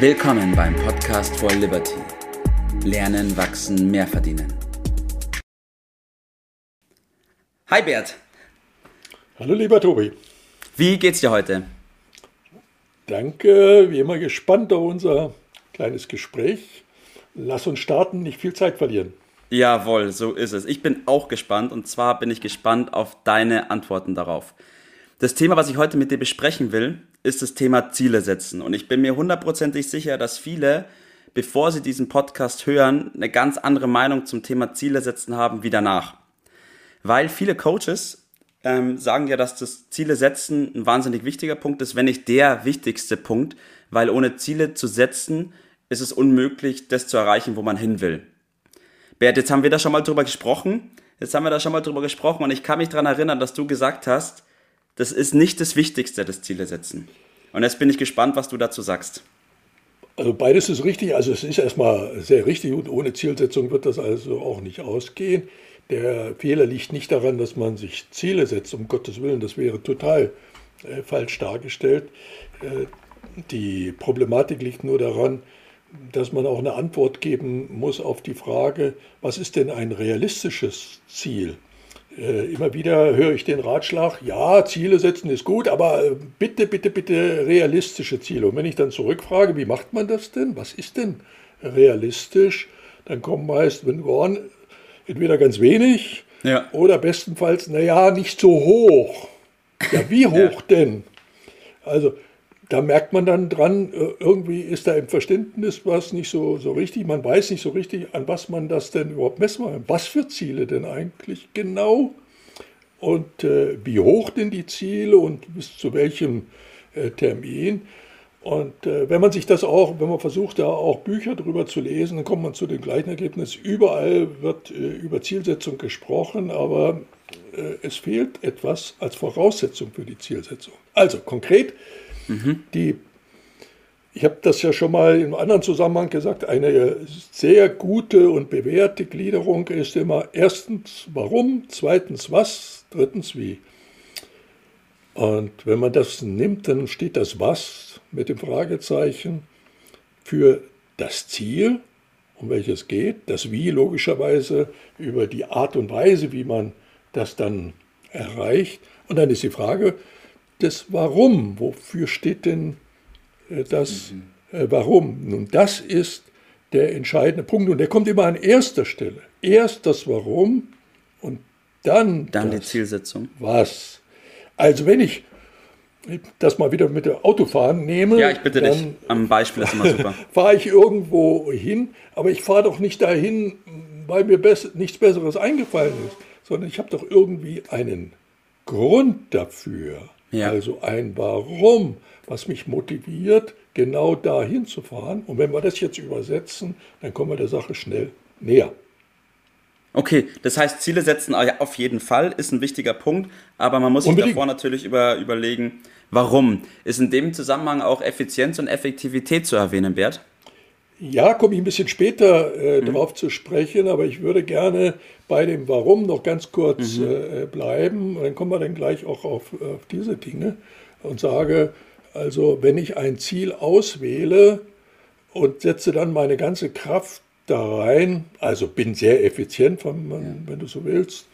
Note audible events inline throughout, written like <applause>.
Willkommen beim Podcast for Liberty. Lernen, wachsen, mehr verdienen. Hi Bert. Hallo lieber Tobi. Wie geht's dir heute? Danke, wie immer gespannt auf unser kleines Gespräch. Lass uns starten, nicht viel Zeit verlieren. Jawohl, so ist es. Ich bin auch gespannt und zwar bin ich gespannt auf deine Antworten darauf. Das Thema, was ich heute mit dir besprechen will, ist das Thema Ziele setzen. Und ich bin mir hundertprozentig sicher, dass viele, bevor sie diesen Podcast hören, eine ganz andere Meinung zum Thema Ziele setzen haben wie danach. Weil viele Coaches ähm, sagen ja, dass das Ziele setzen ein wahnsinnig wichtiger Punkt ist, wenn nicht der wichtigste Punkt, weil ohne Ziele zu setzen, ist es unmöglich, das zu erreichen, wo man hin will. Bert, jetzt haben wir da schon mal drüber gesprochen. Jetzt haben wir da schon mal drüber gesprochen und ich kann mich daran erinnern, dass du gesagt hast, das ist nicht das Wichtigste, das Ziele setzen. Und jetzt bin ich gespannt, was du dazu sagst. Also beides ist richtig. Also es ist erstmal sehr richtig und ohne Zielsetzung wird das also auch nicht ausgehen. Der Fehler liegt nicht daran, dass man sich Ziele setzt, um Gottes Willen, das wäre total äh, falsch dargestellt. Äh, die Problematik liegt nur daran, dass man auch eine Antwort geben muss auf die Frage, was ist denn ein realistisches Ziel? Äh, immer wieder höre ich den Ratschlag, ja, Ziele setzen ist gut, aber äh, bitte, bitte, bitte realistische Ziele. Und wenn ich dann zurückfrage, wie macht man das denn? Was ist denn realistisch? Dann kommen meist, wenn wir entweder ganz wenig ja. oder bestenfalls, naja, nicht so hoch. Ja, wie <laughs> hoch ja. denn? Also da merkt man dann dran, äh, irgendwie ist da im Verständnis was nicht so, so richtig. Man weiß nicht so richtig, an was man das denn überhaupt messen will. Was für Ziele denn eigentlich genau? Und äh, wie hoch denn die Ziele und bis zu welchem äh, Termin? Und äh, wenn man sich das auch, wenn man versucht, da auch Bücher drüber zu lesen, dann kommt man zu dem gleichen Ergebnis. Überall wird äh, über Zielsetzung gesprochen, aber äh, es fehlt etwas als Voraussetzung für die Zielsetzung. Also konkret, Mhm. Die, ich habe das ja schon mal im anderen Zusammenhang gesagt, eine sehr gute und bewährte Gliederung ist immer erstens warum, zweitens was, drittens wie. Und wenn man das nimmt, dann steht das was mit dem Fragezeichen für das Ziel, um welches geht, das wie logischerweise über die Art und Weise, wie man das dann erreicht. Und dann ist die Frage, das Warum. Wofür steht denn äh, das mhm. äh, Warum? Nun, das ist der entscheidende Punkt und der kommt immer an erster Stelle. Erst das Warum und dann, dann die Zielsetzung. Was. Also wenn ich das mal wieder mit dem Autofahren nehme. Ja, ich bitte dich. Am Beispiel ist immer <laughs> super. fahre ich irgendwo hin, aber ich fahre doch nicht dahin, weil mir nichts Besseres eingefallen ist, sondern ich habe doch irgendwie einen Grund dafür. Ja. Also ein Warum, was mich motiviert, genau dahin zu fahren. Und wenn wir das jetzt übersetzen, dann kommen wir der Sache schnell näher. Okay, das heißt, Ziele setzen auf jeden Fall ist ein wichtiger Punkt, aber man muss sich Unbedingt. davor natürlich über, überlegen, warum. Ist in dem Zusammenhang auch Effizienz und Effektivität zu erwähnen wert? Ja, komme ich ein bisschen später äh, mhm. darauf zu sprechen, aber ich würde gerne bei dem Warum noch ganz kurz mhm. äh, bleiben. dann kommen wir dann gleich auch auf, auf diese Dinge und sage, also wenn ich ein Ziel auswähle und setze dann meine ganze Kraft da rein, also bin sehr effizient, wenn, man, wenn du so willst,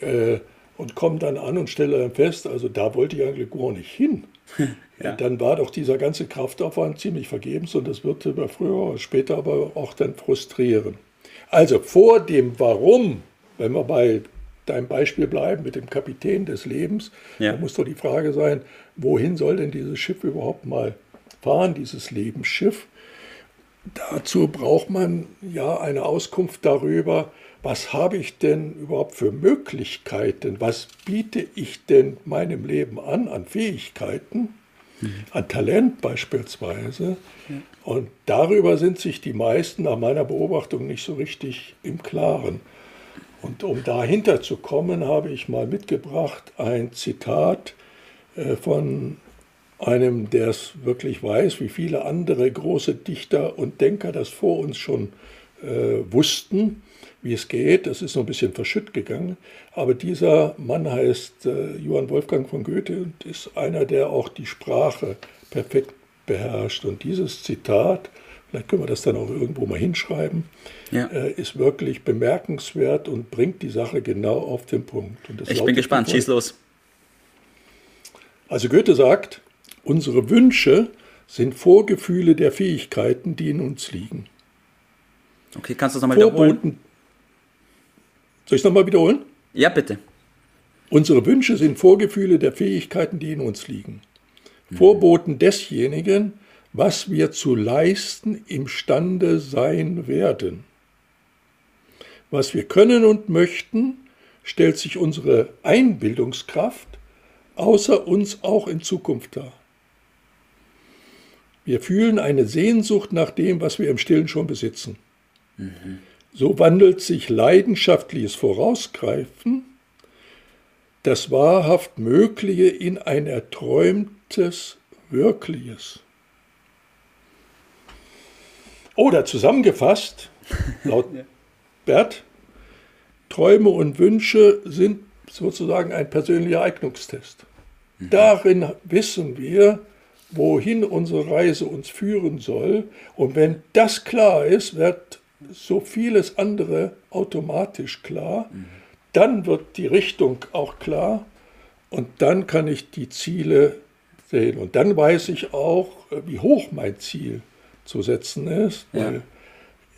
äh, und komme dann an und stelle dann fest, also da wollte ich eigentlich gar nicht hin. <laughs> ja. Dann war doch dieser ganze Kraftaufwand ziemlich vergebens und das wird über früher oder später aber auch dann frustrieren. Also vor dem Warum, wenn wir bei deinem Beispiel bleiben mit dem Kapitän des Lebens, ja. da muss doch die Frage sein, wohin soll denn dieses Schiff überhaupt mal fahren, dieses Lebensschiff? Dazu braucht man ja eine Auskunft darüber, was habe ich denn überhaupt für Möglichkeiten, was biete ich denn meinem Leben an, an Fähigkeiten, mhm. an Talent beispielsweise. Ja. Und darüber sind sich die meisten nach meiner Beobachtung nicht so richtig im Klaren. Und um dahinter zu kommen, habe ich mal mitgebracht ein Zitat äh, von einem, der es wirklich weiß, wie viele andere große Dichter und Denker das vor uns schon äh, wussten wie es geht. Das ist so ein bisschen verschütt gegangen. Aber dieser Mann heißt äh, Johann Wolfgang von Goethe und ist einer, der auch die Sprache perfekt beherrscht. Und dieses Zitat, vielleicht können wir das dann auch irgendwo mal hinschreiben, ja. äh, ist wirklich bemerkenswert und bringt die Sache genau auf den Punkt. ich bin gespannt, schieß los. Also Goethe sagt, unsere Wünsche sind Vorgefühle der Fähigkeiten, die in uns liegen. Okay, kannst du das nochmal wiederholen? Soll ich es nochmal wiederholen? Ja, bitte. Unsere Wünsche sind Vorgefühle der Fähigkeiten, die in uns liegen. Vorboten desjenigen, was wir zu leisten imstande sein werden. Was wir können und möchten, stellt sich unsere Einbildungskraft außer uns auch in Zukunft dar. Wir fühlen eine Sehnsucht nach dem, was wir im Stillen schon besitzen. Mhm. So wandelt sich leidenschaftliches Vorausgreifen, das wahrhaft Mögliche in ein erträumtes Wirkliches. Oder zusammengefasst, <laughs> laut Bert, Träume und Wünsche sind sozusagen ein persönlicher Eignungstest. Mhm. Darin wissen wir, wohin unsere Reise uns führen soll. Und wenn das klar ist, wird so vieles andere automatisch klar. Mhm. Dann wird die Richtung auch klar und dann kann ich die Ziele sehen. Und dann weiß ich auch, wie hoch mein Ziel zu setzen ist, weil ja.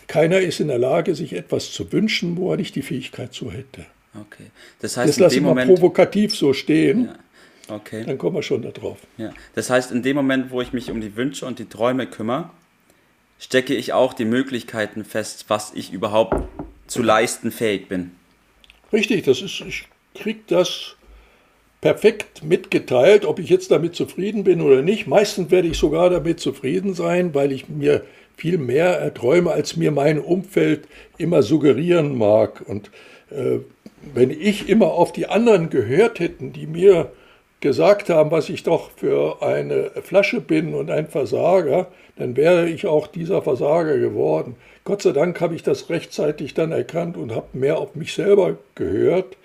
keiner ist in der Lage, sich etwas zu wünschen, wo er nicht die Fähigkeit zu hätte. Okay. Das heißt, das lasse ich mal Moment, provokativ so stehen. Ja. Okay. Dann kommen wir schon darauf. Ja. Das heißt, in dem Moment, wo ich mich um die Wünsche und die Träume kümmere, stecke ich auch die Möglichkeiten fest, was ich überhaupt zu leisten fähig bin. Richtig, das ist, ich kriege das perfekt mitgeteilt, ob ich jetzt damit zufrieden bin oder nicht. Meistens werde ich sogar damit zufrieden sein, weil ich mir viel mehr erträume, als mir mein Umfeld immer suggerieren mag. Und äh, wenn ich immer auf die anderen gehört hätten, die mir gesagt haben, was ich doch für eine Flasche bin und ein Versager, dann wäre ich auch dieser Versager geworden. Gott sei Dank habe ich das rechtzeitig dann erkannt und habe mehr auf mich selber gehört.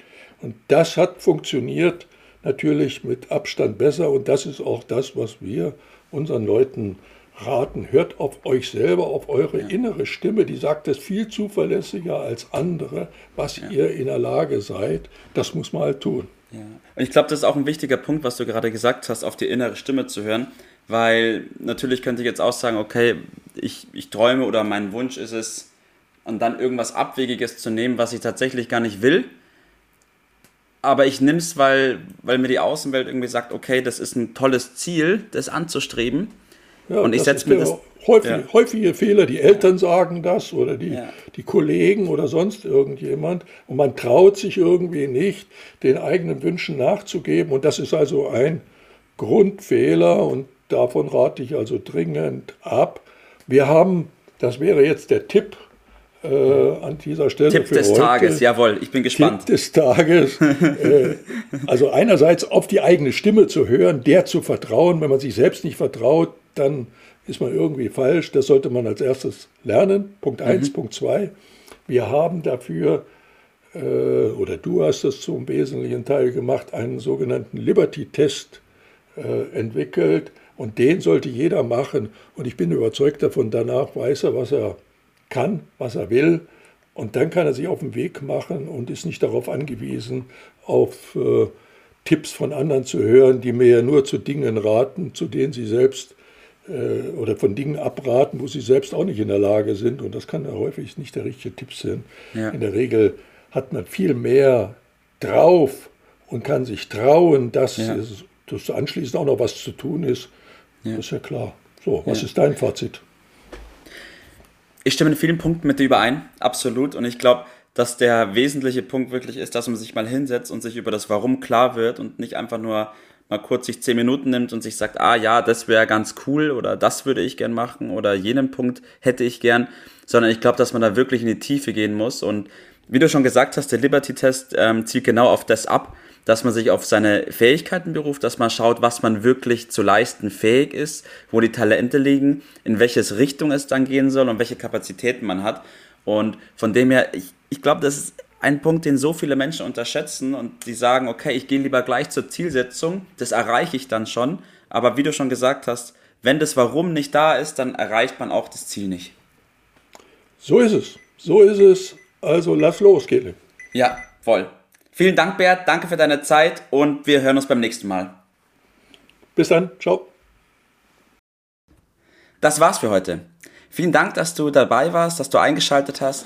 Und das hat funktioniert natürlich mit Abstand besser. Und das ist auch das, was wir unseren Leuten raten. Hört auf euch selber, auf eure ja. innere Stimme. Die sagt es viel zuverlässiger als andere, was ja. ihr in der Lage seid. Das muss man halt tun. Ja. Und ich glaube, das ist auch ein wichtiger Punkt, was du gerade gesagt hast, auf die innere Stimme zu hören. Weil natürlich könnte ich jetzt auch sagen, okay, ich, ich träume oder mein Wunsch ist es, und dann irgendwas Abwegiges zu nehmen, was ich tatsächlich gar nicht will. Aber ich nehme es, weil, weil mir die Außenwelt irgendwie sagt, okay, das ist ein tolles Ziel, das anzustreben. Ja, und ich setze mir das. Häufig, ja. Häufige Fehler, die Eltern sagen das oder die, ja. die Kollegen oder sonst irgendjemand. Und man traut sich irgendwie nicht, den eigenen Wünschen nachzugeben. Und das ist also ein Grundfehler und davon rate ich also dringend ab. Wir haben, das wäre jetzt der Tipp äh, an dieser Stelle. Tipp des heute. Tages, jawohl, ich bin gespannt. Tipp des Tages. äh, <laughs> also einerseits auf die eigene Stimme zu hören, der zu vertrauen. Wenn man sich selbst nicht vertraut, dann ist man irgendwie falsch. Das sollte man als erstes lernen. Punkt 1. Mhm. Punkt 2. Wir haben dafür, äh, oder du hast das zum wesentlichen Teil gemacht, einen sogenannten Liberty-Test äh, entwickelt. Und den sollte jeder machen. Und ich bin überzeugt davon, danach weiß er, was er kann, was er will. Und dann kann er sich auf den Weg machen und ist nicht darauf angewiesen, auf äh, Tipps von anderen zu hören, die mir ja nur zu Dingen raten, zu denen sie selbst äh, oder von Dingen abraten, wo sie selbst auch nicht in der Lage sind. Und das kann ja häufig nicht der richtige Tipp sein. Ja. In der Regel hat man viel mehr drauf und kann sich trauen, dass, ja. es, dass anschließend auch noch was zu tun ist. Ja. Das ist ja klar. So, was ist dein Fazit? Ich stimme in vielen Punkten mit dir überein, absolut. Und ich glaube, dass der wesentliche Punkt wirklich ist, dass man sich mal hinsetzt und sich über das Warum klar wird und nicht einfach nur mal kurz sich zehn Minuten nimmt und sich sagt, ah ja, das wäre ganz cool oder das würde ich gern machen oder jenen Punkt hätte ich gern, sondern ich glaube, dass man da wirklich in die Tiefe gehen muss und wie du schon gesagt hast, der Liberty-Test ähm, zielt genau auf das ab, dass man sich auf seine Fähigkeiten beruft, dass man schaut, was man wirklich zu leisten fähig ist, wo die Talente liegen, in welches Richtung es dann gehen soll und welche Kapazitäten man hat. Und von dem her, ich, ich glaube, das ist ein Punkt, den so viele Menschen unterschätzen und die sagen, okay, ich gehe lieber gleich zur Zielsetzung, das erreiche ich dann schon. Aber wie du schon gesagt hast, wenn das Warum nicht da ist, dann erreicht man auch das Ziel nicht. So ist es. So ist es. Also lass los, Kele. Ja, voll. Vielen Dank, Bert. Danke für deine Zeit und wir hören uns beim nächsten Mal. Bis dann. Ciao. Das war's für heute. Vielen Dank, dass du dabei warst, dass du eingeschaltet hast